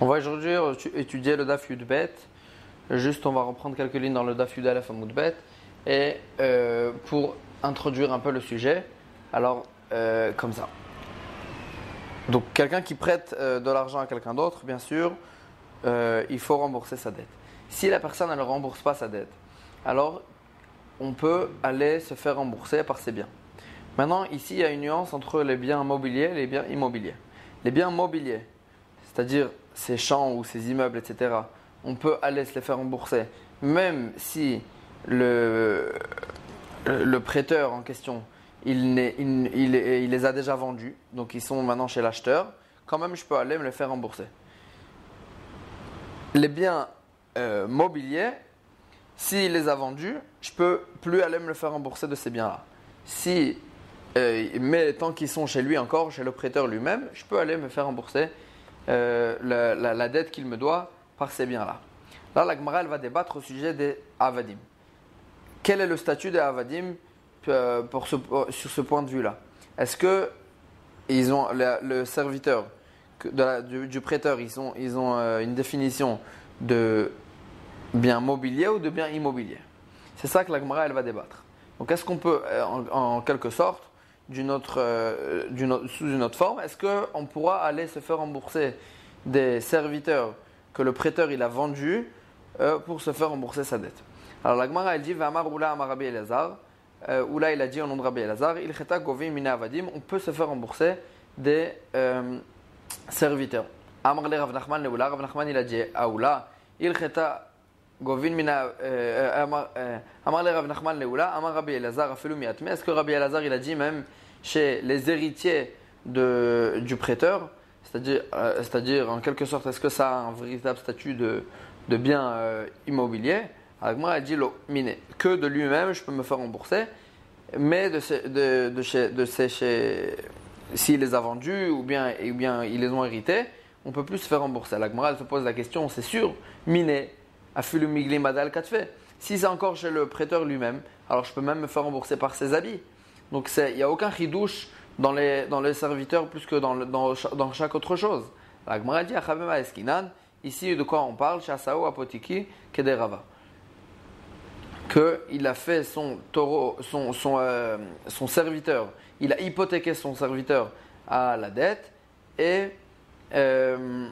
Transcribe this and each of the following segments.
On va aujourd'hui étudier le Daf Yudbet. Juste, on va reprendre quelques lignes dans le Daf Yudalef Amoudbet. Et euh, pour introduire un peu le sujet, alors, euh, comme ça. Donc, quelqu'un qui prête euh, de l'argent à quelqu'un d'autre, bien sûr, il faut rembourser sa dette. Si la personne ne rembourse pas sa dette, alors on peut aller se faire rembourser par ses biens. Maintenant, ici, il y a une nuance entre les biens mobiliers et les biens immobiliers. Les biens mobiliers, c'est-à-dire ces champs ou ces immeubles, etc., on peut aller se les faire rembourser, même si le, le prêteur en question, il, il, il, les a déjà vendus, donc ils sont maintenant chez l'acheteur, quand même je peux aller me les faire rembourser. Les biens euh, mobiliers, s'il les a vendus, je peux plus aller me le faire rembourser de ces biens-là. Si, euh, mais tant qu'ils sont chez lui encore, chez le prêteur lui-même, je peux aller me faire rembourser euh, la, dette qu'il me doit par ces biens-là. Là, la Gemara, va débattre au sujet des Avadim. Quel est le statut des Avadim euh, pour sur ce point de vue-là? Est-ce que ils ont le, serviteur du, prêteur, ils ont, euh, une définition de bien mobilier ou de bien immobilier? C'est ça que la Gemara, elle va débattre. Donc, est-ce qu'on peut, en quelque sorte, d'une autre, euh, sous une autre forme, est-ce qu'on pourra aller se faire rembourser des serviteurs que le prêteur il a vendus euh, pour se faire rembourser sa dette? Alors la Gemara elle dit Vamar Oula Amar Rabbi Elazar, euh, Oula il a dit au nom de Rabbi Elazar, Il cheta govim mina avadim, on peut se faire rembourser des serviteurs. Amar le Rav Nachman le Oula, Rav Nachman il a dit à Oula, il cheta govin mina Amar le Rav Nachman le Oula, Amar Rabbi Elazar afelu miatme. Est-ce que Rabbi Elazar il a dit même chez les héritiers de, du prêteur, c'est-à-dire, euh, c'est-à-dire en quelque sorte, est-ce que ça a un véritable statut de, de bien euh, immobilier? Moi, elle dit miné, que de lui-même, je peux me faire rembourser, mais de, ces, de, de, chez, de chez, s'il les a vendus ou bien, ou bien ils les ont hérités, on peut plus se faire rembourser. La elle se pose la question, c'est sûr, miné, afulu migli madal fait. Si c'est encore chez le prêteur lui-même, alors je peux même me faire rembourser par ses habits. Donc il n'y a aucun ridouche dans les, dans les serviteurs plus que dans, dans, dans chaque autre chose. La ici de quoi on parle? Chasao Apotiki Kederava. Qu'il a fait son taureau, son, son, euh, son serviteur, il a hypothéqué son serviteur à la dette et. Euh,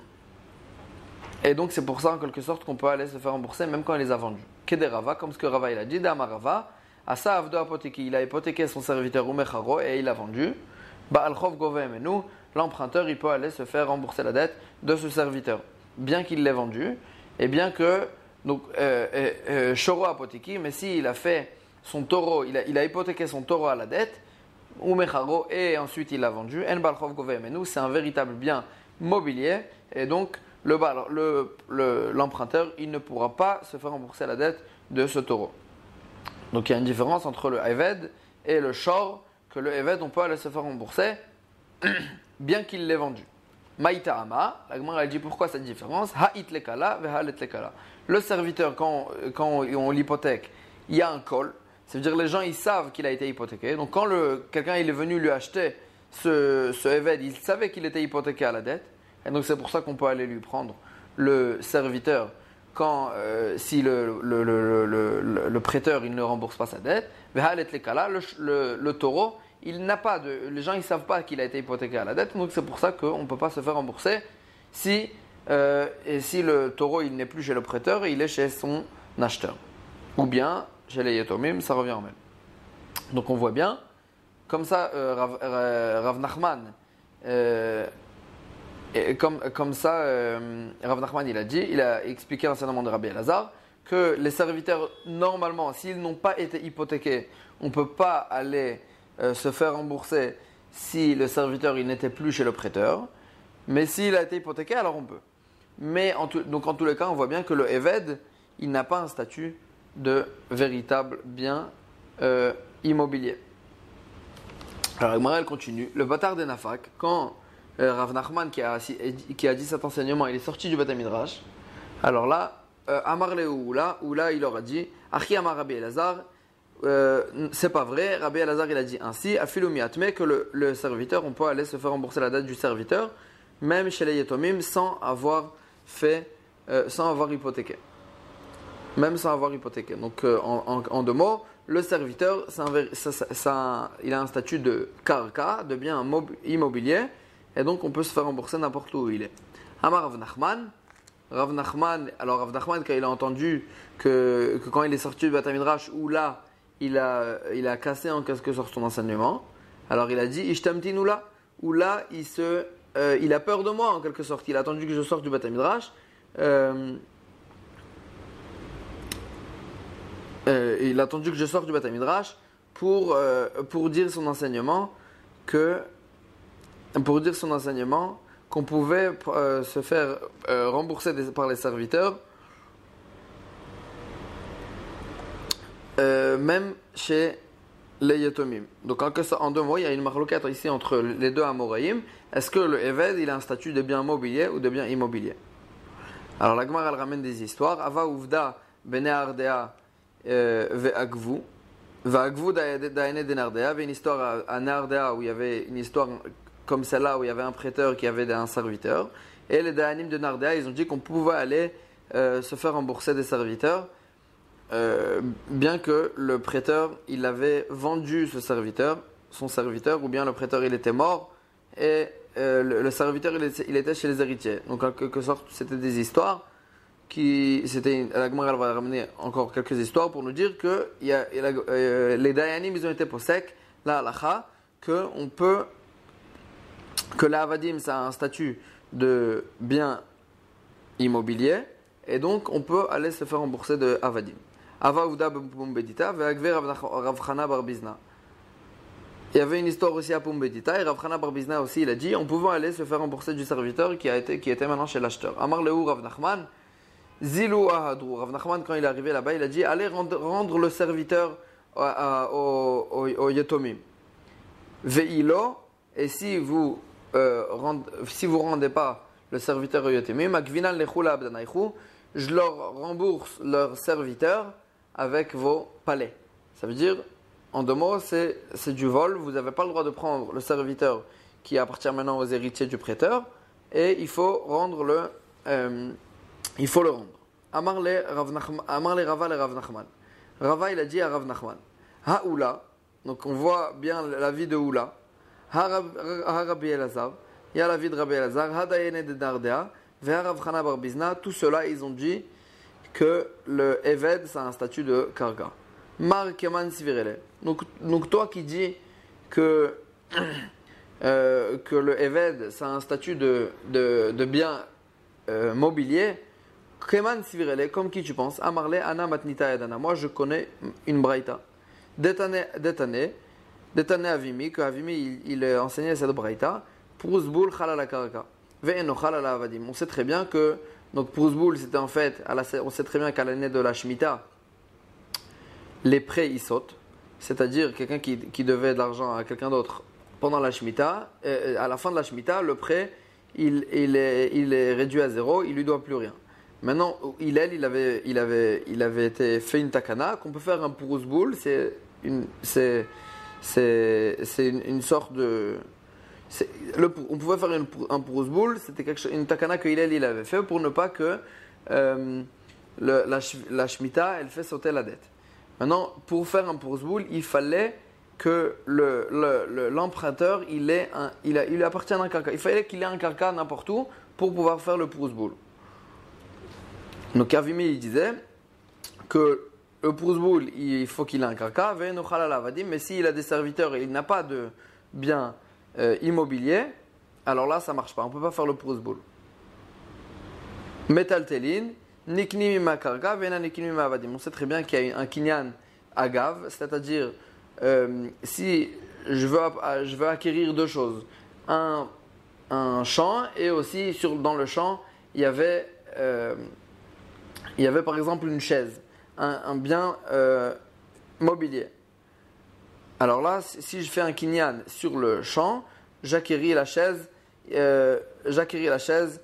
et donc c'est pour ça en quelque sorte qu'on peut aller se faire rembourser même quand il les a vendus. Kederava, comme ce que Rava il a dit, Damarava, Asa Avdo Apoteki, il a hypothéqué son serviteur Umecharo et il a vendu. Ba'alchov nous, l'emprunteur, il peut aller se faire rembourser la dette de ce serviteur, bien qu'il l'ait vendu, et bien que, donc, euh, euh, euh Shoro Apoteki, mais s'il a fait son taureau, il a, hypothéqué son taureau à la dette, Umecharo, et ensuite il l'a vendu, En Balchov nous, c'est un véritable bien mobilier, et donc, l'emprunteur, le, il ne pourra pas se faire rembourser la dette de ce taureau. Donc il y a une différence entre le Eved et le Shor, que le Eved, on peut aller se faire rembourser, bien qu'il l'ait vendu. Maïta'ama, la Gemara dit pourquoi cette différence? Le serviteur, quand, quand on l'hypothèque, il y a un col, ça veut dire les gens ils savent qu'il a été hypothéqué. Donc quand quelqu'un il est venu lui acheter ce, ce Eved, il savait qu'il était hypothéqué à la dette. Et donc c'est pour ça qu'on peut aller lui prendre le serviteur quand euh, si le, le, prêteur il ne rembourse pas sa dette, le, le taureau, il n'a pas de, les gens ils savent pas qu'il a été hypothéqué à la dette, donc c'est pour ça qu'on ne peut pas se faire rembourser si euh, et si le taureau il n'est plus chez le prêteur, il est chez son acheteur, ou bien chez les yetomim, ça revient en même. Donc on voit bien, comme ça euh, Rav, Rav, Nachman et comme, ça, euh, Rav Nachman il a dit, il a expliqué l'enseignement de Rabbi Elazar, que les serviteurs, normalement, s'ils n'ont pas été hypothéqués, on ne peut pas aller euh, se faire rembourser si le serviteur n'était plus chez le prêteur. Mais s'il a été hypothéqué, alors on peut. Mais en donc en tous les cas, on voit bien que le Eved, il n'a pas un statut de véritable bien euh, immobilier. Alors, elle continue. Le bâtard des Nafak, quand euh, Rav Nachman qui a, qui a dit cet enseignement, il est sorti du Beth Midrash. Alors là, euh, Amar ou là, là il aura dit, Achi Amar Rabbi Elazar, euh, c'est pas vrai, Rabbi Elazar il a dit ainsi, Afilumiatme, que le, serviteur, on peut aller se faire rembourser la dette du serviteur, même chez les Yetomim, sans avoir fait sans avoir hypothéqué. Même sans avoir hypothéqué. Donc en, deux mots, le serviteur, il a un statut de karka, de bien immobilier, et donc on peut se faire rembourser n'importe où il est. Amar Rav Nachman, Rav Nachman, alors Rav Nachman, quand il a entendu que, quand il est sorti du Batamidrash, où là, il a, il a cassé en quelque sorte son enseignement, alors il a dit Ishtamtinula, où là, il, se, euh, il a peur de moi en quelque sorte, il a attendu que je sorte du Batamidrash. Euh, euh, il a attendu que je sorte du Batamidrash pour, euh, pour dire son enseignement que pour dire son enseignement qu'on pouvait euh, se faire rembourser par les serviteurs même chez les Yetomim. Donc en, deux mots, il y a une marloquette ici entre les deux Amoraïm. Est-ce que le Eved il a un statut de bien mobilier ou de bien immobilier? Alors la Gemara elle ramène des histoires. Ava Uvda Bene Ardea Ve'agvu. Ve'agvu d'Aene une histoire à Nardea où il y avait une histoire comme celle-là où il y avait un prêteur qui avait un serviteur. Et les Dayanim de Nardea, ils ont dit qu'on pouvait aller euh, se faire rembourser des serviteurs. Euh, bien que le prêteur, il avait vendu ce serviteur, son serviteur, ou bien le prêteur, il était mort, et euh, le, serviteur, il était, chez les héritiers. Donc en quelque sorte, c'était des histoires qui c'était la Gemara va ramener encore quelques histoires pour nous dire que les Dayanim ils ont été possèques la halacha que on peut que la avadim ça a un statut de bien immobilier et donc on peut aller se faire rembourser de avadim. Il y avait une histoire aussi à Pumbedita et Ravchana Barbizna aussi il a dit on pouvait aller se faire rembourser du serviteur qui a été qui était maintenant chez l'acheteur. Amar Leou Rav Nachman Zilou Ahadrou. Rav Nachman, quand il est arrivé là-bas, il a dit Allez rendre, le serviteur au, au, au Yetomim. Ve'ilo, et si vous euh, si vous rendez pas le serviteur je leur rembourse leur serviteur avec vos palais. Ça veut dire, en deux mots, c'est du vol. Vous n'avez pas le droit de prendre le serviteur qui appartient maintenant aux héritiers du prêteur, et il faut rendre le. Euh, il faut le rendre. Amar le Rava le Rav Nachman. Rava il a dit à Rav Nachman. Haoula, donc on voit bien la vie de Oula. Ha Rabbi Elazar, il y a la vie de Rabbi Elazar. Ha Dayene de Nardea, Ve Rav Chana Barbizna. Tout cela, ils ont dit que le Eved, c'est un statut de Karga. Mar Keman Sivirele. Donc, donc toi qui dis que, euh, que le Eved, c'est un statut de, de, de bien euh, mobilier, Keman Sivirele, comme qui tu penses? Amarle Ana Matnita Edana. Moi, je connais une braïta. Détané, détané, détané Avimi, que Avimi, il, il enseignait cette braïta. Prouzboul Khalala Karaka. Ve'eno Khalala Avadim. On sait très bien que, donc Prouzboul, c'était en fait, on sait très bien qu'à l'année de la Shemitah, les prêts, ils sautent. C'est-à-dire, quelqu'un qui, qui, devait de l'argent à quelqu'un d'autre pendant la Shemitah, euh, à la fin de la Shemitah, le prêt, il, il, est, il est réduit à zéro, il lui doit plus rien. Maintenant, il avait, il avait, il avait été fait une takana qu'on peut faire un boule. C'est une, c'est, c'est, c'est une, sorte de, on pouvait faire une, un boule. C'était quelque chose, une takana que Hillel il avait fait pour ne pas que euh, la, la shmita elle fait sauter la dette. Maintenant, pour faire un boule, il fallait que le, le, l'emprunteur il ait il, appartient à un carca. Il fallait qu'il ait un carca n'importe où pour pouvoir faire le boule. Donc Avimi il disait que le Prouzboul, il faut qu'il ait un kaka, mais s'il a des serviteurs et il n'a pas de bien euh, immobilier, alors là ça marche pas, on ne peut pas faire le Prouzboul. Metaltelin, niknimima karka, vena niknimima avadim. On sait très bien qu'il y a un kinyan agav, c'est-à-dire euh, si je veux, je veux acquérir deux choses, un, un champ et aussi sur, dans le champ il y avait euh, il y avait par exemple une chaise, un, bien euh, mobilier. Alors là, si je fais un kinyan sur le champ, j'acquéris la chaise, euh, la chaise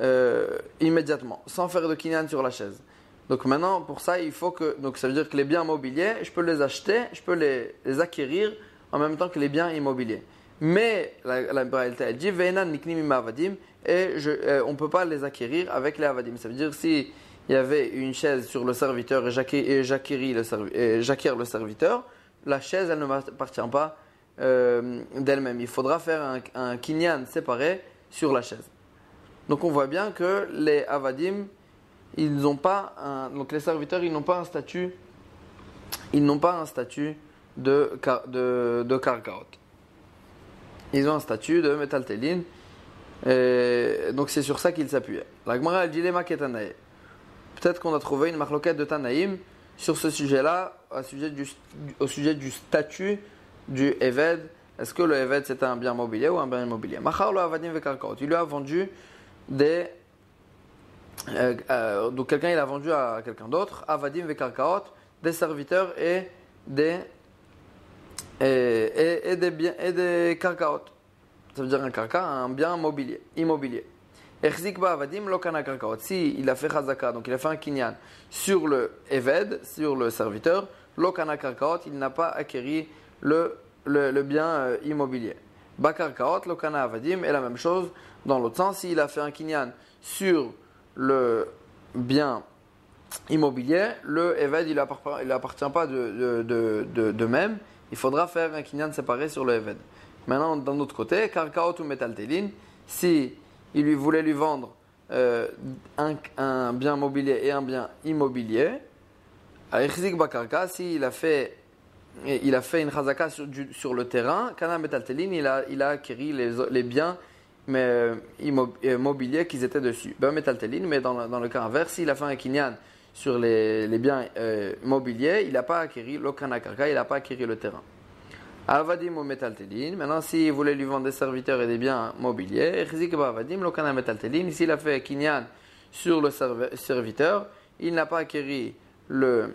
euh, immédiatement, sans faire de kinyan sur la chaise. Donc maintenant, pour ça, il faut que. Donc ça veut dire que les biens mobiliers, je peux les acheter, je peux les, acquérir en même temps que les biens immobiliers. Mais la, Braïta, elle dit Ve'enan niknim et je, euh, on ne peut pas les acquérir avec les avadim. Ça veut dire si il y avait une chaise sur le serviteur et j'acquéris le, serviteur, la chaise, elle ne m'appartient pas euh, d'elle-même. Il faudra faire un, un kinyan séparé sur la chaise. Donc on voit bien que les avadim, ils n'ont pas un, donc les serviteurs, ils n'ont pas un statut, ils n'ont pas un statut de de. Ils ont un statut de métaltéline. Et donc c'est sur ça qu'ils s'appuyaient. La Gemara dit les. Peut-être qu'on a trouvé une marloquette de Tanaïm sur ce sujet-là, au sujet du, statut du Eved. Est-ce que le Eved c'est un bien mobilier ou un bien immobilier? Il lui a vendu des. euh, euh, donc quelqu'un il a vendu à quelqu'un d'autre, avadim vekarkaot, des serviteurs et des. Et, et- et des biens et des karkaot. Ça veut dire un karka, un bien mobilier, immobilier. Si il a fait chazaka, donc il a fait un kinyan sur le eved, sur le serviteur, lo kana karkaot, il n'a pas acquéri le, le, le bien euh, immobilier. Ba karkaot, lo kana avadim, est la même chose dans l'autre sens. S'il a fait un kinyan sur le bien immobilier, le eved, il n'appartient appartient pas de, de, de, de- de même. Il faudra faire un kinyan séparé sur le eved. Maintenant, d'un autre côté, karkaot ou metaltelin, si il lui voulait lui vendre euh, un, bien mobilier et un bien immobilier, à Echzik Bakarka, s'il a fait il a fait une chazaka sur, le terrain, kana metaltelin, il a, il a acquis les, biens mais, euh, immo- euh, mobiliers qui étaient dessus. Ben metaltelin, mais dans, le- cas inverse, s'il a fait un kinyan sur les, biens euh, mobiliers, il n'a pas acquis le kana karka, il n'a pas acquis le terrain. Avadim ou metaltelin. Maintenant, s'il voulait lui vendre des serviteurs et des biens mobiliers, Avadim, lo kana metaltelin. S'il a fait kinyan sur le serviteur, il n'a pas acquis le,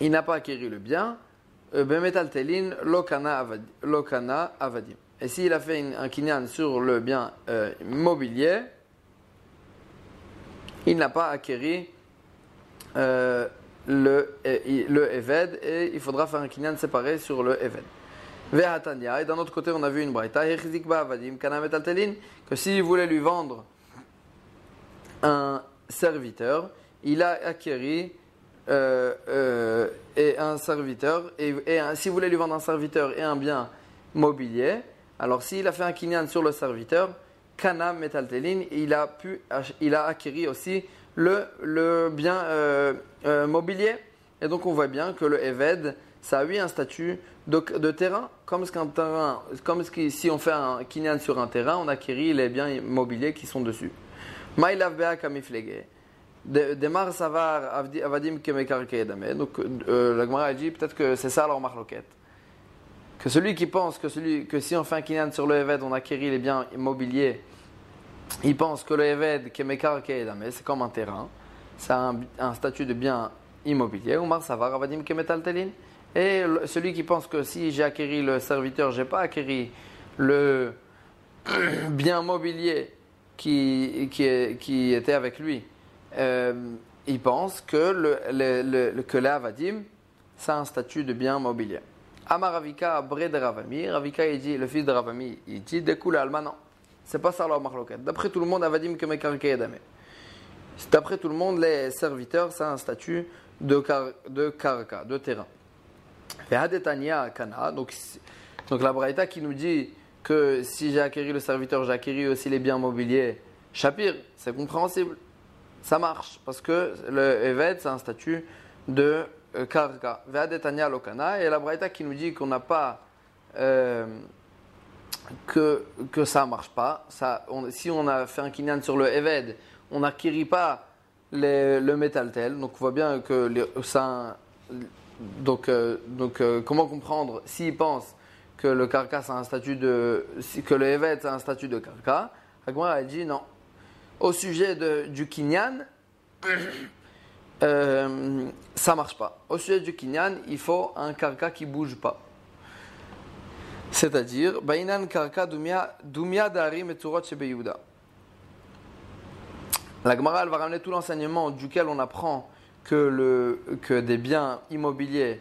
il n'a pas acquis le bien. euh, ben metaltelin, lo kana avad- lo kana avadim. Et s'il a fait un kinyan sur le bien euh, mobilier, il n'a pas acquis euh, le, euh, le Eved et il faudra faire un kinyan séparé sur le Eved. Et d'un autre côté, on a vu une braïta, que s'il voulait lui vendre un serviteur, il a acquéri euh, euh, et un serviteur, et, s'il voulait lui vendre un serviteur et un bien mobilier, alors s'il a fait un kinyan sur le serviteur, kana metaltelin, il a pu, il a acquéri aussi le, le bien euh, mobilier. Et donc on voit bien que le Eved, ça a eu un statut de, de terrain, comme, si on fait un kinyan sur un terrain, on acquérit les biens immobiliers qui sont dessus. Maïlav bea kamiflege. De- Demar savar avadim kemekar keedame. Donc euh, la Gemara dit peut-être que c'est ça leur marloquette. Que celui qui pense que, si on fait un kinyan sur le Eved, on acquérit les biens immobiliers, il pense que le Eved kemekar keedame, c'est comme un terrain. Ça a un, un statut de bien immobilier. Omar savar avadim kemetaltelin. Et celui qui pense que si j'ai acquéri le serviteur, j'ai pas acquéri le bien mobilier qui, qui, était avec lui, euh, il pense que le, le, le, que ça a un statut de bien mobilier. Amar Ravika Bre de Ravami, Ravika il le fils de Ravami, il dit Dekoula Alma. C'est pas ça leur marloquette. D'après tout le monde, Avadim que Mekarke Edame. D'après tout le monde, les serviteurs, ça a un statut de, car, de karka, de terrain. Donc, donc la Braïta qui nous dit que si j'ai acquéri le serviteur, j'ai acquéri aussi les biens mobiliers, Shapir, c'est compréhensible. Ça marche, parce que le Eved, c'est un statut de euh, karka. Ve'adetania lokana, et la Braïta qui nous dit qu'on n'a pas. euh, que, que ça marche pas. Ça, si on a fait un kinyan sur le Eved, on n'acquérit pas le métal tel. Donc on voit bien que ça. Donc, euh, donc euh, comment comprendre s'il pense que le karka a un statut de. que le Eved a un statut de karka Agmara a dit non. Au sujet de, du kinyan, euh, ça marche pas. Au sujet du kinyan, il faut un karka qui bouge pas. C'est-à-dire, Bainan karka dumia dumia dari meturot shebeyuda. La Gemara elle va ramener tout l'enseignement duquel on apprend que, le, que des biens immobiliers,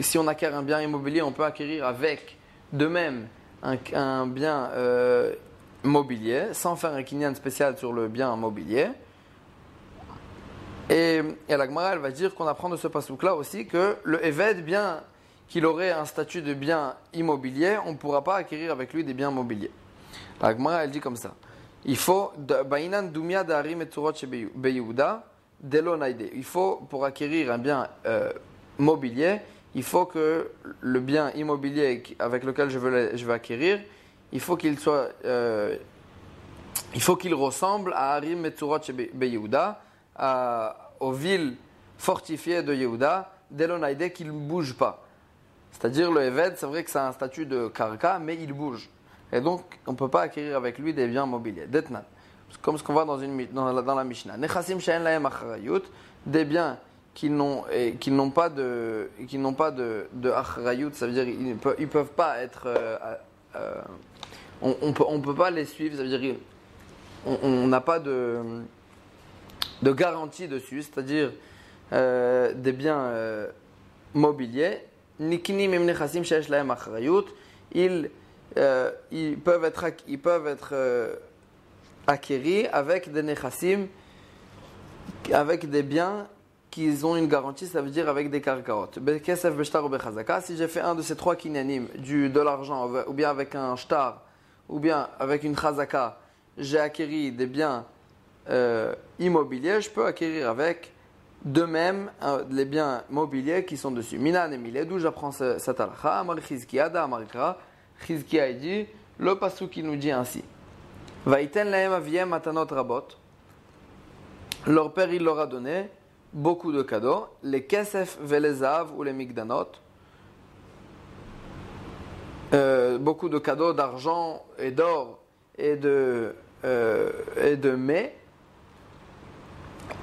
si on acquiert un bien immobilier, on peut acquérir avec de même un, bien euh, mobilier, sans faire un kinyan spécial sur le bien mobilier. Et, et la Gemara, elle va dire qu'on apprend de ce pasouk-là aussi que le Eved, bien qu'il aurait un statut de bien immobilier, on ne pourra pas acquérir avec lui des biens mobiliers. La Gemara, elle dit comme ça. Il faut, il faut, pour acquérir un bien euh, mobilier, il faut que le bien immobilier avec lequel je veux, je acquérir, il faut qu'il soit, euh, il faut qu'il ressemble à Harim Metzurot Yehuda, aux villes fortifiées de Yehuda, Delonaide, qu'il ne bouge pas. C'est-à-dire le Eved, c'est vrai que c'est un statut de karka, mais il bouge. Et donc, on ne peut pas acquérir avec lui des biens mobiliers. Comme ce qu'on voit dans, une, dans, la, dans la Mishnah. Nechasim des biens qui n'ont pas de qui n'ont pas de, achrayut, ça veut dire ils ne peuvent, ils peuvent pas être euh, euh, on, on, peut on peut pas les suivre, ça veut dire on n'a pas de de garantie dessus, c'est-à-dire euh, des biens mobiliers. Nikini même nechasim shesh lahem achrayut, ils peuvent être ils peuvent être acquéris avec des nechassim avec des biens qu'ils ont une garantie, ça veut dire avec des karkaot. Si j'ai fait un de ces trois kinyanim, du, de l'argent, ou bien avec un shtar, ou bien avec une chazaka, j'ai acquéri des biens euh, immobiliers, je peux acquérir avec de même euh, les biens mobiliers qui sont dessus. Mina Nemile, d'où j'apprends cette halakha, Amar Chizkiya, da Amarikra, Chizkiya dit, le passou qui nous dit ainsi. Vaiten laem aviem matanot rabot. Leur père, il leur a donné beaucoup de cadeaux, les kesef velezav ou les migdanot, euh, beaucoup de cadeaux d'argent et d'or et de euh, et de mets,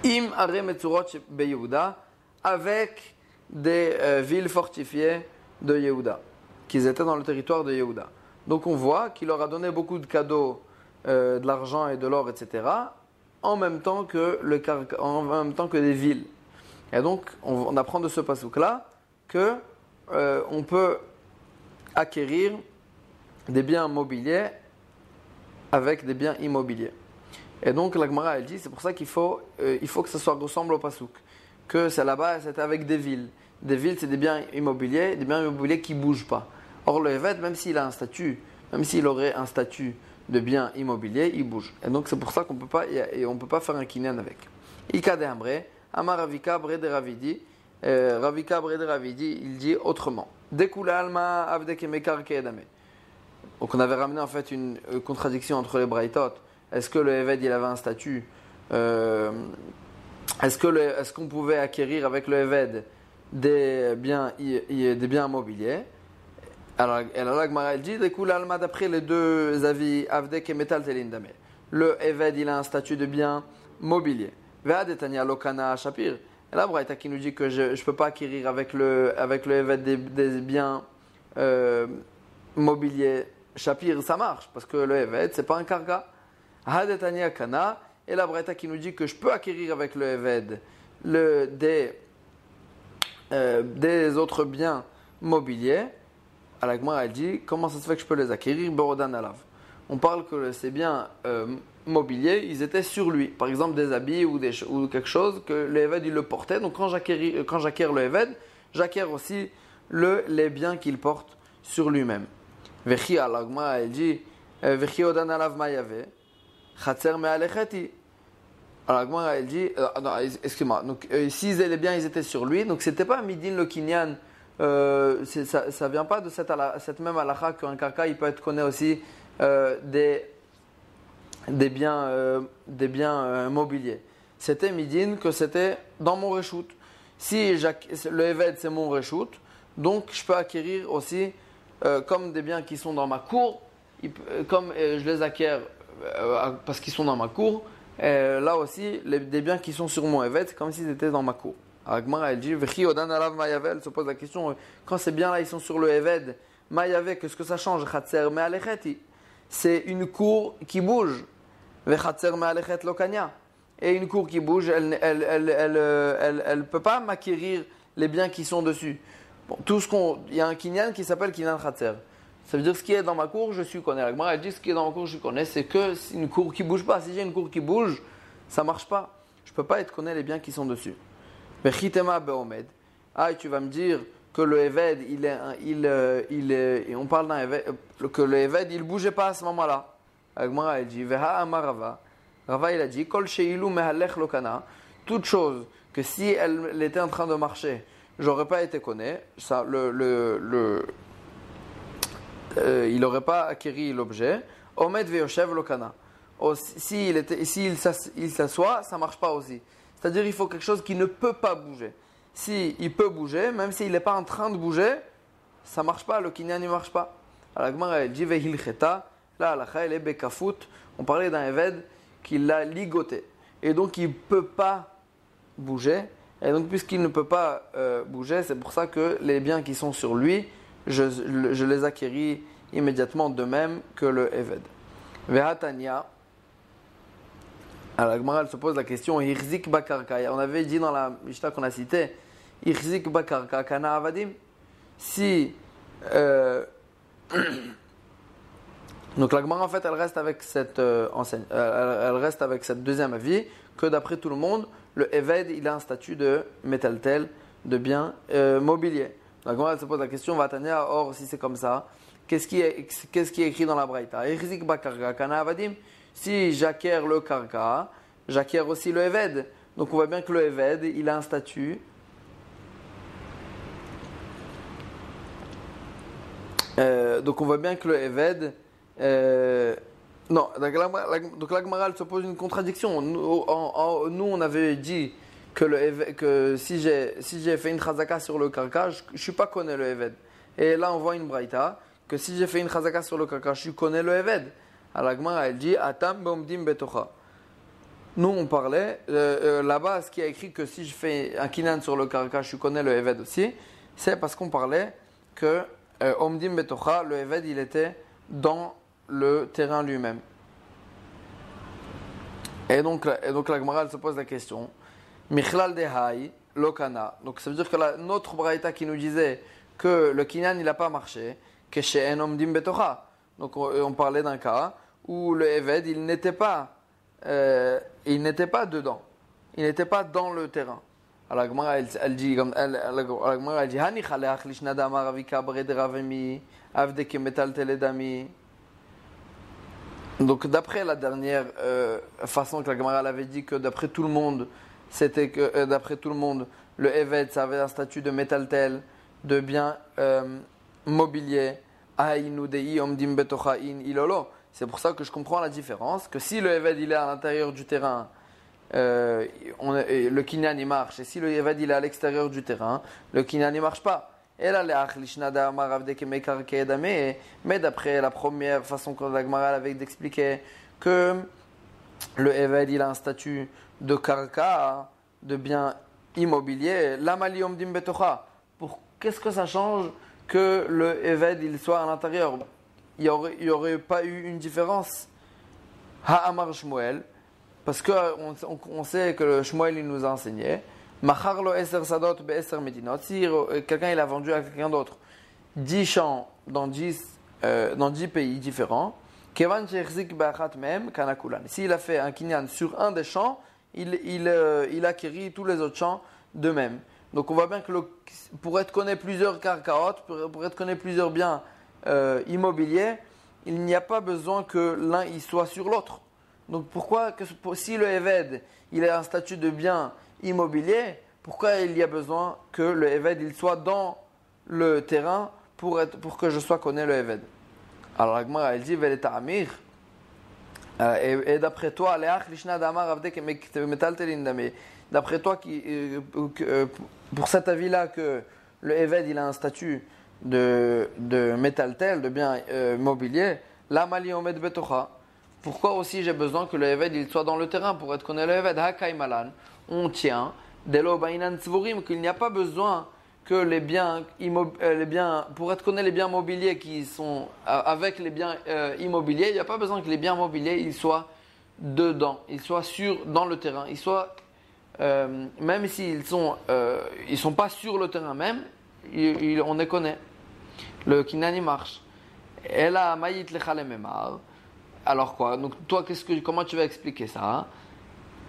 im avec des euh, villes fortifiées de Yehuda, qui étaient dans le territoire de Yehuda. Donc on voit qu'il leur a donné beaucoup de cadeaux, de l'argent et de l'or, etc en même temps que, le, en même temps que des villes. Et donc, on, apprend de ce pasouk-là que euh, on peut acquérir des biens mobiliers avec des biens immobiliers. Et donc, la Gemara, elle dit, c'est pour ça qu'il faut, euh, faut que ça soit ressemble au pasouk. Que c'est là-bas, c'était avec des villes. Des villes, c'est des biens immobiliers, des biens immobiliers qui bougent pas. Or, le Evet, même s'il a un statut, même s'il aurait un statut de biens immobiliers, il bouge. Et donc c'est pour ça qu'on peut pas, et on peut pas faire un kinyan avec. Il dit autrement. Alma. Donc on avait ramené en fait une euh, contradiction entre les Braithot. Est-ce que le Eved il avait un statut euh, Est-ce que est-ce qu'on pouvait acquérir avec le Eved des biens, des biens immobiliers? Alors, Gemara dit, d'après les deux avis, Avdek et Metal Telindame. Le Eved, il a un statut de bien mobilier. Ve'adetania Lokana Shapir. Et la Braïta qui nous dit que je ne peux pas acquérir avec le, avec le Eved des, biens euh, mobiliers Shapir, ça marche, parce que le Eved, c'est pas un karga. Hadetania Kana. Et la Braïta qui nous dit que je peux acquérir avec le Eved le, des, euh, des autres biens mobiliers. Alagma elle dit comment ça se fait que je peux les acquérir? Borodan alav. On parle que ces biens euh, mobiliers, ils étaient sur lui. Par exemple, des habits ou, des, ou quelque chose que le Eved il le portait. Donc quand j'acquiers le Eved, j'acquiers aussi le, les biens qu'il porte sur lui-même. Vechi Alagma elle dit euh, Vechi odan alav mayave. Chatzer me'alecheti. Alagma elle dit euh, excuse-moi. Donc si les biens ils étaient sur lui, donc c'était pas midin le kinyan euh, ça ne vient pas de cette, même halakha qu'un karka il peut être connu aussi euh, des, biens, euh, des biens mobiliers. C'était midin que c'était dans mon reshoot. Si le Eved c'est mon reshoot, donc je peux acquérir aussi comme des biens qui sont dans ma cour, comme je les acquiers parce qu'ils sont dans ma cour, là aussi des biens qui sont sur mon Eved, comme s'ils étaient dans ma cour. Agmara, elle dit, elle se pose la question, quand ces biens-là, ils sont sur le Eved, Mayave, qu'est-ce que ça change C'est une cour qui bouge. Et une cour qui bouge, elle ne elle, elle, elle, elle, peut pas m'acquérir les biens qui sont dessus. Bon, tout ce qu'on, il y a un kinyan qui s'appelle kinyan khatser. Ça veut dire ce qui est dans ma cour, je suis connais. La Gemara dit ce qui est dans ma cour, je connais. C'est que c'est une cour qui bouge pas. Si j'ai une cour qui bouge, ça marche pas. Je peux pas être connaître les biens qui sont dessus. Ah, tu vas me dire que le Eved, il est, il, euh, il est, on parle d'un Eved, euh, que le Eved, il bougeait pas à ce moment-là. La Gemara, elle dit, Veha Amarava. Rava, il a dit, Kol Sheilu Mehalech Lokana. Toute chose que si elle, était en train de marcher, j'aurais pas été connaît. Ça, le, le, le euh, il n'aurait pas acquis l'objet. Omed ve'oshev lokana. S'il si il s'assoit, ça marche pas aussi. C'est-à-dire il faut quelque chose qui ne peut pas bouger. Si il peut bouger, même s'il n'est pas en train de bouger, ça marche pas, le kinyan ne marche pas. Là, la est. On parlait d'un Eved qui l'a ligoté. Et donc il ne peut pas bouger. Et donc puisqu'il ne peut pas euh, bouger, c'est pour ça que les biens qui sont sur lui, je, les acquéris immédiatement de même que le Eved. Vehatania. Alors, la se pose la question Bakarka. On avait dit dans la Mishnah qu'on a cité Hirzik Bakarka, Kana Avadim. Si. Euh, donc la Gemara en fait elle reste avec cette euh, enseigne, euh, elle, reste avec cette deuxième avis que d'après tout le monde le Eved il a un statut de métal de bien mobilier. La Gemara se pose la question, Vatania, or si c'est comme ça, qu'est-ce qui, est, qu'est-ce qui est écrit dans la Braïta? Si j'acquiers le karka, j'acquiers aussi le Eved. Donc on voit bien que le Eved, il a un statut. Euh, donc on voit bien que le Eved. Euh, non, donc la, Gemara se pose une contradiction. Nous, nous on avait dit que, si j'ai fait une chazaka sur le karka, je ne suis pas connu le Eved. Et là, on voit une braïta que si j'ai fait une chazaka sur le karka, je connu le Eved. Alors elle dit Atam bomdim betocha. Nous, on parlait, euh, euh, là-bas, ce qui a écrit que si je fais un kinan sur le karka, je connais le Eved aussi, c'est parce qu'on parlait que euh, Omdim Betocha, le Eved, il était dans le terrain lui-même. Et donc, et donc la Gemara, elle se pose la question Michlal Dehai, Lokana. Donc ça veut dire que la, notre Braïta qui nous disait que le Kinyan il n'a pas marché, un homme Betocha. Donc on, parlait d'un cas où le Eved il n'était pas, euh, il n'était pas dedans, il n'était pas dans le terrain. Alors Gemara elle, dit, elle, dit, Hani chaleach lishnada maravika bred ravemi avde kemetal teledami. Donc d'après la dernière euh, façon que la Gemara avait dit que d'après tout le monde c'était que, euh, d'après tout le monde, le Evet, ça avait un statut de métal-tel, de bien mobilier. C'est pour ça que je comprends la différence, que si le Evet il est à l'intérieur du terrain, euh, le kinyan il marche, et si le Evet il est à l'extérieur du terrain, le kinyan ne marche pas. Mais d'après la première façon que la avait d'expliquer que le Evet il a un statut de karka, de biens immobiliers, l'amalium betocha. Pour qu'est-ce que ça change que le Eved il soit à l'intérieur Il n'y aurait, pas eu une différence. Ha'amar Shmuel, parce qu'on on, sait que le Shmuel il nous a enseigné. Macharlo eser sadot be'eser medinot. Si euh, quelqu'un il a vendu à quelqu'un d'autre 10 champs dans 10, euh, dans 10 pays différents, s'il a fait un kinyan sur un des champs, il, il, euh, il acquérit tous les autres champs de même. Donc on voit bien que pour être connu plusieurs carcaot, pour, être connu plusieurs biens euh, immobiliers, il n'y a pas besoin que l'un y soit sur l'autre. Donc pourquoi que si le Eved il a un statut de bien immobilier, pourquoi il y a besoin que le Eved il soit dans le terrain pour, être, pour que je sois connu le Eved? Alors la Gemara elle dit Amir euh, et, d'après toi, d'après toi, euh, euh, pour cet avis-là, que le Eved il a un statut de, de métal tel, de bien mobilier, la mali omed betocha. Pourquoi aussi j'ai besoin que le Eved il soit dans le terrain pour être connu? Le Eved malan. On tient, qu'il n'y a pas besoin que les biens, euh, les biens, pour être connu les biens mobiliers qui sont euh, avec les biens euh, immobiliers, il n'y a pas besoin que les biens mobiliers ils soient dedans, ils soient sur dans le terrain, ils soient même s'ils sont ils sont pas sur le terrain même, on les connaît. Le kinani marche. Elle a maït Alors quoi? Donc toi, comment tu vas expliquer ça?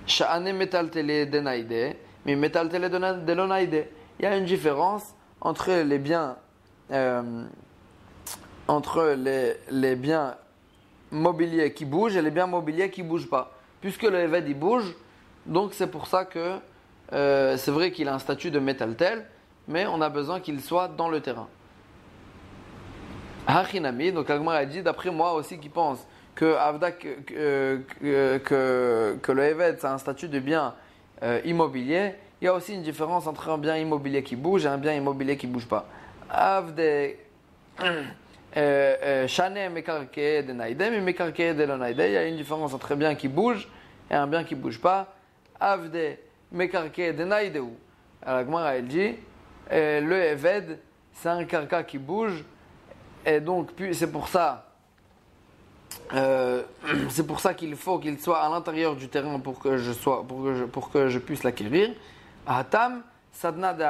Sha'ane metaltele denaide, mais metaltele delonaide. Il y a une différence entre les biens, euh, entre les, les biens mobiliers qui bougent et les biens mobiliers qui bougent pas. Puisque le Eved il bouge, donc c'est pour ça que euh, c'est vrai qu'il a un statut de metaltel, mais on a besoin qu'il soit dans le terrain. Hachinami, donc Agmar a dit, d'après moi aussi qui pense que, que, que, que, le Eved c'est un statut de bien euh, immobilier, il y a aussi une différence entre un bien immobilier qui bouge et un bien immobilier qui ne bouge pas. Avde euh, euh, Shane Mekarke de Mekarke de il y a une différence entre un bien qui bouge et un bien qui ne bouge pas. Avde Mekarke de Naideu. Alors, Agmar elle dit, le Eved c'est un karka qui bouge et donc, c'est pour ça, euh, c'est pour ça qu'il faut qu'il soit à l'intérieur du terrain pour que je sois, pour que pour que je puisse l'acquérir. Atam sadna de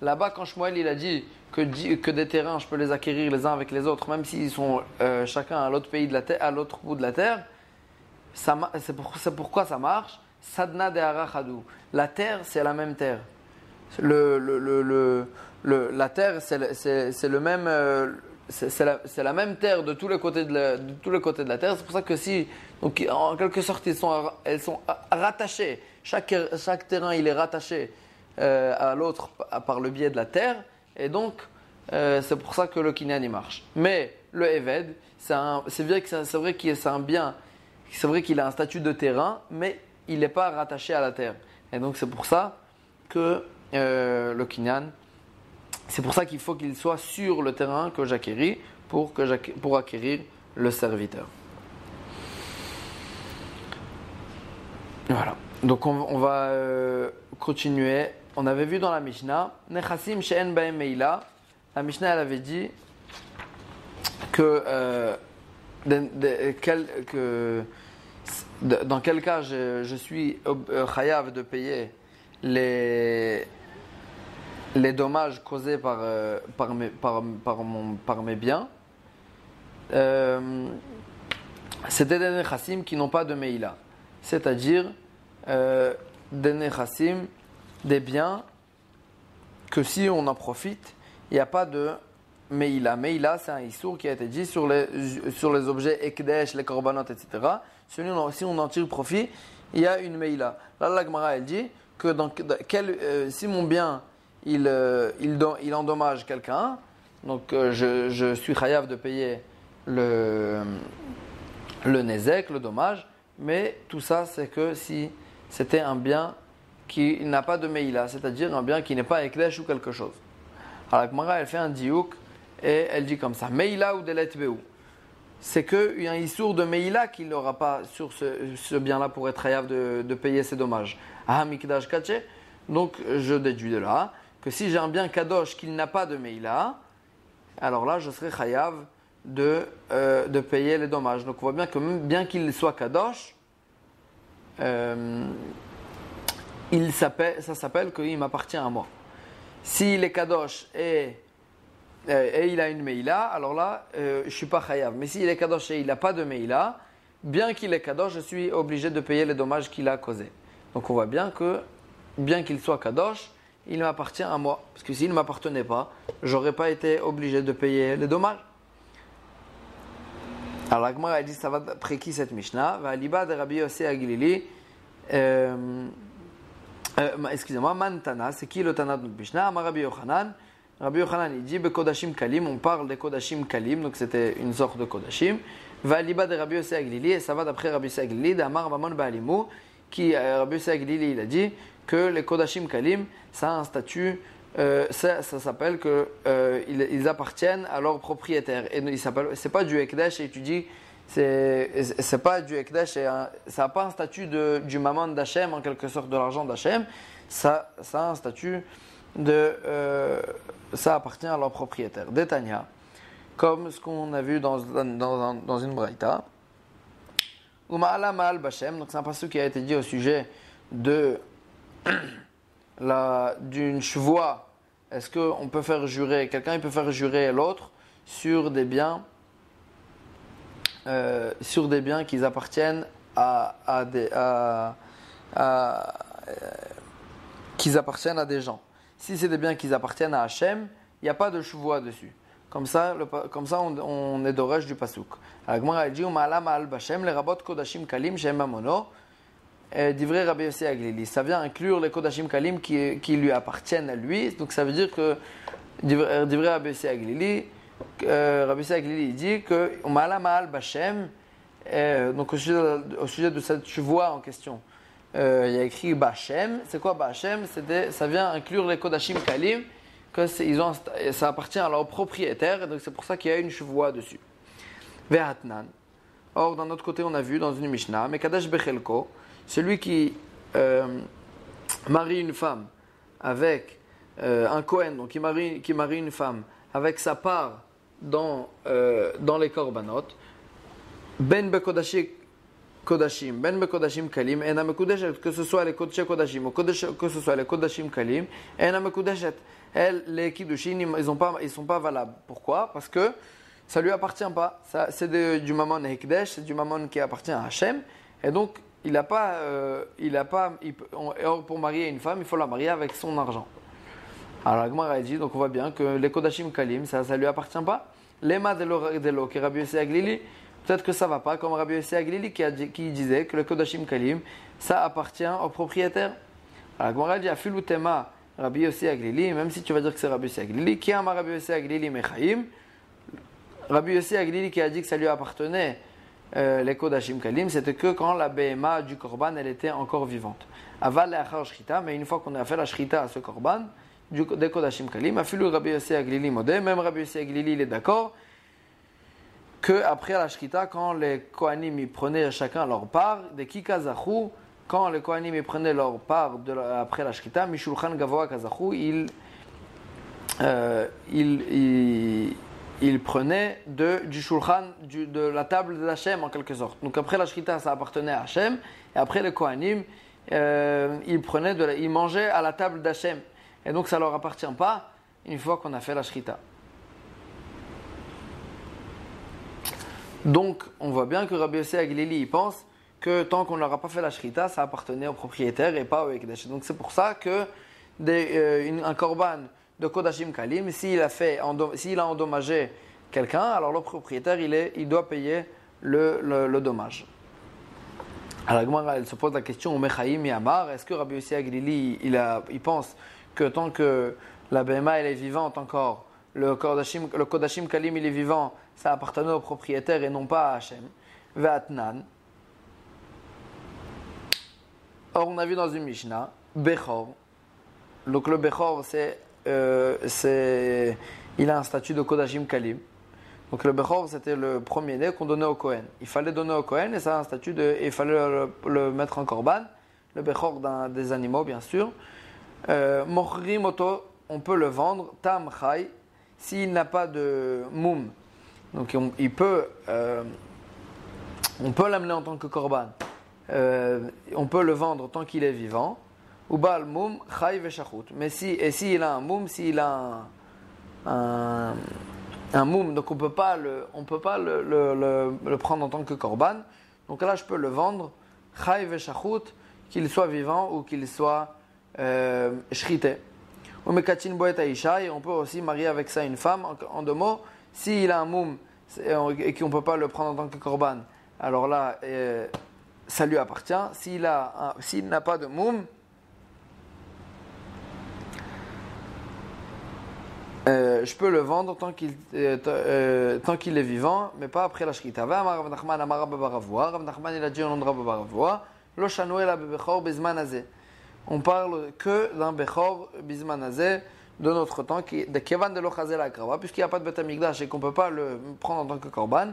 Là-bas, quand Shmuel il a dit que, des terrains, je peux les acquérir les uns avec les autres, même s'ils sont euh, chacun à l'autre pays de la terre, à l'autre bout de la terre, c'est pour, pourquoi ça marche? Sadna de La terre, c'est la même terre. Le, le, le, la terre, c'est le même. Euh, c'est la, la, même terre de tous les côtés de la, tous les côtés de la terre. C'est pour ça que si, donc, en quelque sorte, ils sont, elles sont rattachées. Chaque, terrain, il est rattaché euh, à l'autre par le biais de la terre. Et donc, euh, c'est pour ça que le kinyan, il marche. Mais le Eved, c'est vrai que c'est un bien, c'est vrai qu'il a un statut de terrain, mais il n'est pas rattaché à la terre. Et donc, c'est pour ça que euh, le kinyan, c'est pour ça qu'il faut qu'il soit sur le terrain que j'acquéris pour, pour acquérir le serviteur. Voilà. Donc on, va euh, continuer. On avait vu dans la Mishnah, Nechasim she'en meila. La Mishnah elle avait dit que, euh, que dans quel cas je, suis euh, chayav de payer les les dommages causés par, euh, par, mes, par, par mes biens, euh, c'était des nechassim qui n'ont pas de meila. C'est-à-dire euh, des nechassim, des biens que si on en profite, il n'y a pas de meila. Meila, c'est un issour qui a été dit sur les, sur les objets ekdesh, les korbanot, etc. On, si on en tire profit, il y a une meila. Là, la Gemara, elle dit que quel, si mon bien il, euh, il, endommage quelqu'un, donc euh, je, suis chayav de payer le, le nezek, le dommage, mais tout ça c'est que si c'était un bien qui n'a pas de meila, c'est-à-dire un bien qui n'est pas ekdesh ou quelque chose. Alors la Gemara elle fait un diouk et elle dit comme ça, meila ou delet beou. C'est qu'il y a un issour de meila qu'il n'aura pas sur ce, bien-là pour être chayav de, payer ses dommages. Ah, mikdash kache. Donc je déduis de là que si j'ai un bien kadosh qu'il n'a pas de meila, alors là je serai chayav de, euh, payer les dommages. Donc on voit bien que bien qu'il soit kadosh, euh, il ça s'appelle qu'il m'appartient à moi. S'il est kadosh et, et il a une meila, alors là je ne suis pas chayav. Mais s'il est kadosh et il n'a pas de meila, bien qu'il est kadosh, je suis obligé de payer les dommages qu'il a causés. Donc on voit bien que bien qu'il soit kadosh, il m'appartient à moi. Parce que s'il ne m'appartenait pas, j'aurais pas été obligé de payer les dommages. Alors l'Agmar a dit ça va d'après qui cette Mishnah? Va liba de Rabbi Yossi Agilili. Euh, euh, excusez-moi, Mantana, c'est qui le Tana de Mishnah? Rabbi Yochanan. Rabbi Yochanan il dit Kodashim Kalim, on parle des Kodashim Kalim, donc c'était une sorte de Kodashim. Va liba de Rabbi Yossi Agilili, et ça va d'après Rabbi Yossi Agilili, d'Amar Mamon Ba'alimu, qui euh, Rabbi Yossi Agilili il a dit que les Kodashim Kalim, ça a un statut, euh, ça, s'appelle qu'ils euh, ils appartiennent à leur propriétaire. Et c'est pas du Ekdesh et tu dis, c'est pas du Ekdesh, ça n'a pas un statut de, du Maman d'Hachem, en quelque sorte de l'argent d'Hachem, ça, ça a un statut de. Euh, ça appartient à leur propriétaire. Détania, comme ce qu'on a vu dans, dans, dans une braïta. Ma'al Bachem, donc c'est un passage qui a été dit au sujet de d'une chevoie, est-ce qu'on peut faire jurer, quelqu'un il peut faire jurer l'autre sur des biens euh, sur des biens qui appartiennent à, à des, à- euh, qu'ils appartiennent à des gens. Si c'est des biens qui appartiennent à Hachem, il n'y a pas de chevois dessus. Comme ça, le comme ça on, on est d'orage du pasouk. Elle dit Uma'ala ma'al bashem, les rabot kodashim kalim shem mamono. Euh, Divrei Rabbi Yossi Aglili. Ça vient inclure les Kodashim Kalim qui, qui lui appartiennent à lui. Donc ça veut dire que Divrei Divrei Rabbi Yossi Aglili, euh, Rabbi Yossi Aglili il dit que Umala Ma'al Bashem, euh, donc au sujet, au sujet de cette chevoie en question, euh, il y a écrit Bashem. C'est quoi C'était- Ça vient inclure les Kodashim Kalim, que ils ont, ça appartient à leur propriétaire, donc c'est pour ça qu'il y a une chevoie dessus. Vehatnan. Or, d'un autre côté, on a vu dans une Mishnah, Mekadesh Bechelko, celui qui euh, marie une femme avec euh, un Kohen, donc qui marie, qui marie une femme avec sa part dans, dans les korbanot, Ben Bekodashi Kodashim, Ben Bekodashim Kalim, Ena Mekudeshet, que ce soit les Kodashim ou que ce soit les Kodashim Kalim, Ena Mekudeshet. Elles, les Kiddushin, ils ne sont pas valables. Pourquoi? Parce que ça lui appartient pas. Ça, c'est du Mammon Hekdesh, c'est du Mammon qui appartient à Hachem. Et donc, il n'a pas. euh, il a pas pour marier une femme, il faut la marier avec son argent. Alors, elle dit, donc on voit bien que les Kodashim Kalim, ça ne lui appartient pas. Lema de lo, de lo, qui Rabbi Yossi peut-être que ça va pas, comme Rabbi Yossi Aglili qui, disait que le Kodashim Kalim, ça appartient au propriétaire. Alors, elle dit, Afilu tema Rabbi Yossi Aglili, même si tu vas dire que c'est Rabbi Yossi Aglili, qui a Rabbi Yossi Aglili Mechaim, Rabbi Yossi Aglili qui a dit que ça lui appartenait euh, les Kodashim Kalim, c'était que quand la BMA du Korban, elle était encore vivante. Aval Achar Shrita, mais une fois qu'on a fait la Shrita à ce Korban, des Kodashim Kalim, Afilu Rabbi Yossi Aglili Modé, même Rabbi Yossi Aglili, il est d'accord que après la Shrita, quand les Kohanim prenaient chacun leur part, des Kikazachu, quand les Kohanim prenaient leur part après la Shrita, Mishulchan Gavoa Kazachu, ils euh, de, du shulchan, de la table de Hachem en quelque sorte. Donc après la shrita, ça appartenait à Hachem, et après les Kohanim, euh, ils, prenaient ils mangeaient à la table d'Hachem. Et donc ça leur appartient pas une fois qu'on a fait la shrita. Donc on voit bien que Rabbi Yossi Aglili il pense que tant qu'on n'aura pas fait la shrita, ça appartenait au propriétaire et pas au Ekdesh. Donc c'est pour ça que des, euh, korban de Kodashim Kalim, s'il a, endommagé quelqu'un, alors le propriétaire, il, est, doit payer le, dommage. Alors elle se pose la question, Mechaim Yamar, est-ce que Rabbi Yossi Aglili, il, pense que tant que la BMA est vivante encore, le Kodashim, le Kodashim Kalim il est vivant, ça appartenait au propriétaire et non pas à Hachem. Ve'atnan. Or, on a vu dans une Mishnah, Bechor. Donc le Bechor, c'est, euh, il a un statut de Kodashim Kalim. Donc le Bechor, c'était le premier-né qu'on donnait au Kohen. Il fallait donner au Kohen et ça a un statut de, il fallait le, mettre en korban. Le Bechor des animaux, bien sûr. Euh, Mochrim Oto, on peut le vendre, Tam Chai, s'il n'a pas de moum. Donc on- il peut, euh, on peut l'amener en tant que korban. Euh, on peut le vendre tant qu'il est vivant. Ou bal moum, chai veshachut. Mais si, et s'il a un moum, s'il a un, moum, donc on peut pas le, on peut pas le, prendre en tant que korban. Donc là, je peux le vendre, chai veshachut, qu'il soit vivant ou qu'il soit euh, shrité. Et on peut aussi marier avec ça une femme. En, deux mots, s'il a un moum c'est- et qu'on ne peut pas le prendre en tant que korban, alors là, euh, ça lui appartient. S'il n'a pas de moum, euh, je peux le vendre tant qu'il euh, euh, tant est vivant, mais pas après la. Ve'amar Rav Nachman. Rav il a dit au nom de Rabba bar Avua, Lo shanu ela bebechor bezman hazeh. On parle que d'un bechor bizman hazeh de notre temps, qui, de kevan de la krava, puisqu'il n'y a pas de betamigdash et qu'on ne peut pas le prendre en tant que korban.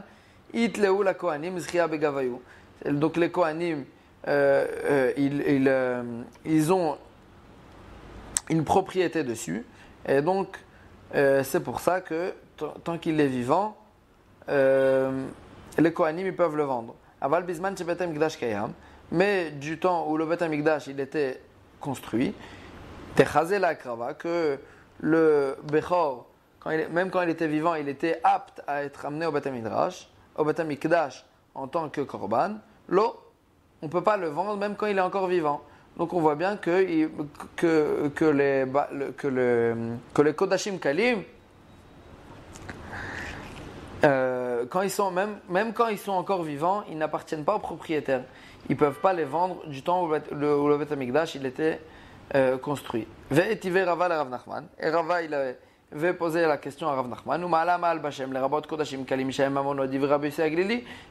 La kohanim zchia begavayu. Donc les kohanim, euh, euh, ils, ils, euh, ils ont une propriété dessus. Et donc, c'est pour ça que tant qu'il est vivant, les Kohanim ils peuvent le vendre. Aval bisman kayam. Mais du temps où le Beth Amikdash il était construit, que le Bechor, même quand il était vivant, il était apte à être amené au Beth Midrash, au Beth Mikdash en tant que korban, l'eau, on ne peut pas le vendre même quand il est encore vivant. Donc on voit bien que, que, les, que, le, que les Kodashim Kalim, euh, quand ils sont, même, même quand ils sont encore vivants, ils n'appartiennent pas aux propriétaires. Ils ne peuvent pas les vendre du temps où le, où le Beth Amikdash il était euh, construit. Et Rava il avait posé la question à Rav Nachman.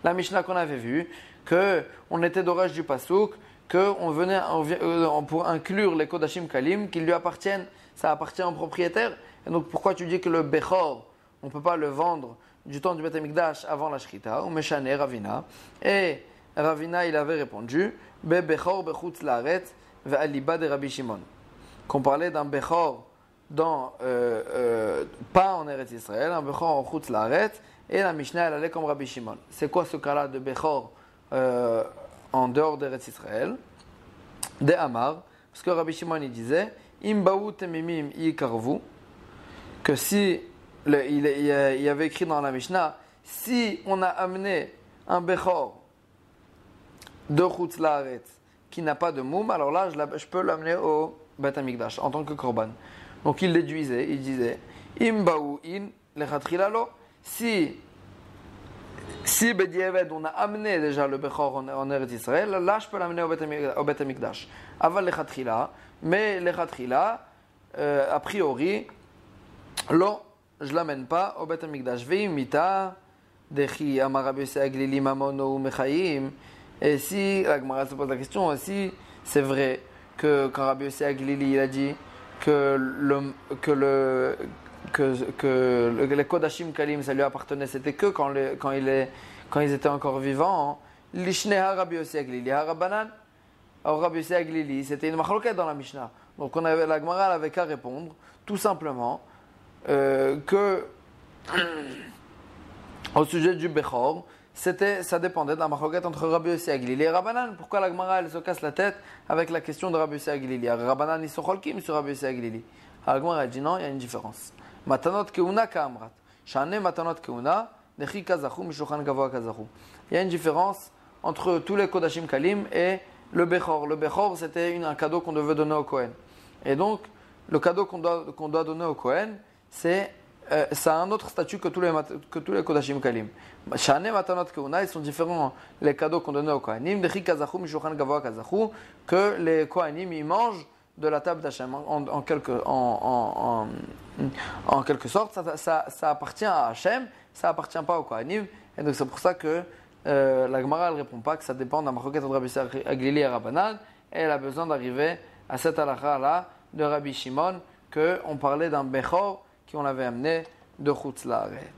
La Mishnah qu'on avait vue, que on était d'orage du pasouk, que on venait euh, pour inclure les kodashim kalim qui lui appartiennent, ça appartient au propriétaire. Et donc pourquoi tu dis que le bechor, on ne peut pas le vendre du temps du Beth Amikdash avant la Shrita, ou Meshane Ravina. Et Ravina, il avait répondu, Be Bechor Bechutz Laaret de Rabbi Shimon. Qu'on parlait d'un Bechor dans, euh, euh, pas en Eretz Israël, un Bechor en Chutz Laaret, et la Mishnah, elle allait comme Rabbi Shimon. C'est quoi ce cas-là de Bechor euh, en dehors d'Eretz Israël? De Amar, parce que Rabbi Shimon, il disait, Imbaou temimim que si il, avait écrit dans la Mishnah, si on a amené un Bechor de Chutz qui n'a pas de moum, alors là, je, peux l'amener au Bet Amikdash en tant que korban. Donc il déduisait, il disait, Imbaou in lechatrilalo, si si on a amené déjà le Bechor en, en Eretz Israël, là je peux l'amener au Bet Amikdash. Aval lechatrila, mais lechatrila, euh, a priori, lo je l'amène pas au Beth Amikdash. Veimita, Dechi, Amarabese Aglili Mamono Mechaim. Et si, la Gemara se pose la question, si c'est vrai que quand Rabbi Aglili il a dit que le, que le, que, les Kodashim Kalim, ça lui appartenait, c'était que quand, quand, ils étaient encore vivants. L'Ishneha Rabbi Aglili, Harabanan. Alors Rabbi Aglili, c'était une machloquette dans la Mishnah. Donc on avait, la Gemara avait qu'à répondre, tout simplement, euh, que au sujet du Bechor, c'était, ça dépendait d'un maroquette entre Rabbi Yossi Aglili et Rabbanan. Pourquoi la Gemara elle se casse la tête avec la question de Rabbi Yossi Aglili Rabbanan ils sont cholkim sur Rabbi Yossi Aglili. La Gemara dit non, il y a une différence. Matanot keuna kamrat. Shane matanot keuna, nechi mishochan gavoa kazachu. Il y a une différence entre tous les Kodashim Kalim et le Bechor. Le Bechor c'était un cadeau qu'on devait donner au Kohen. Et donc, le cadeau qu'on doit, donner au Kohen, c'est euh, ça a un autre statut que tous les, que tous Kalim. Matanot Keuna, ils sont différents, les cadeaux qu'on donnait aux Kohanim, que les Kohanim, ils mangent de la table d'Hachem. En, quelque, sorte, ça, appartient à Hachem, ça appartient pas aux Kohanim. Et donc c'est pour ça que euh, la Gemara ne répond pas que ça dépend d'un maroquette de Rabbi Aglili et Rabbanan. Et elle a besoin d'arriver à cette halakha-là de Rabbi Shimon, qu'on parlait d'un Bechor, qui on l'avait amené de Chutzlaret.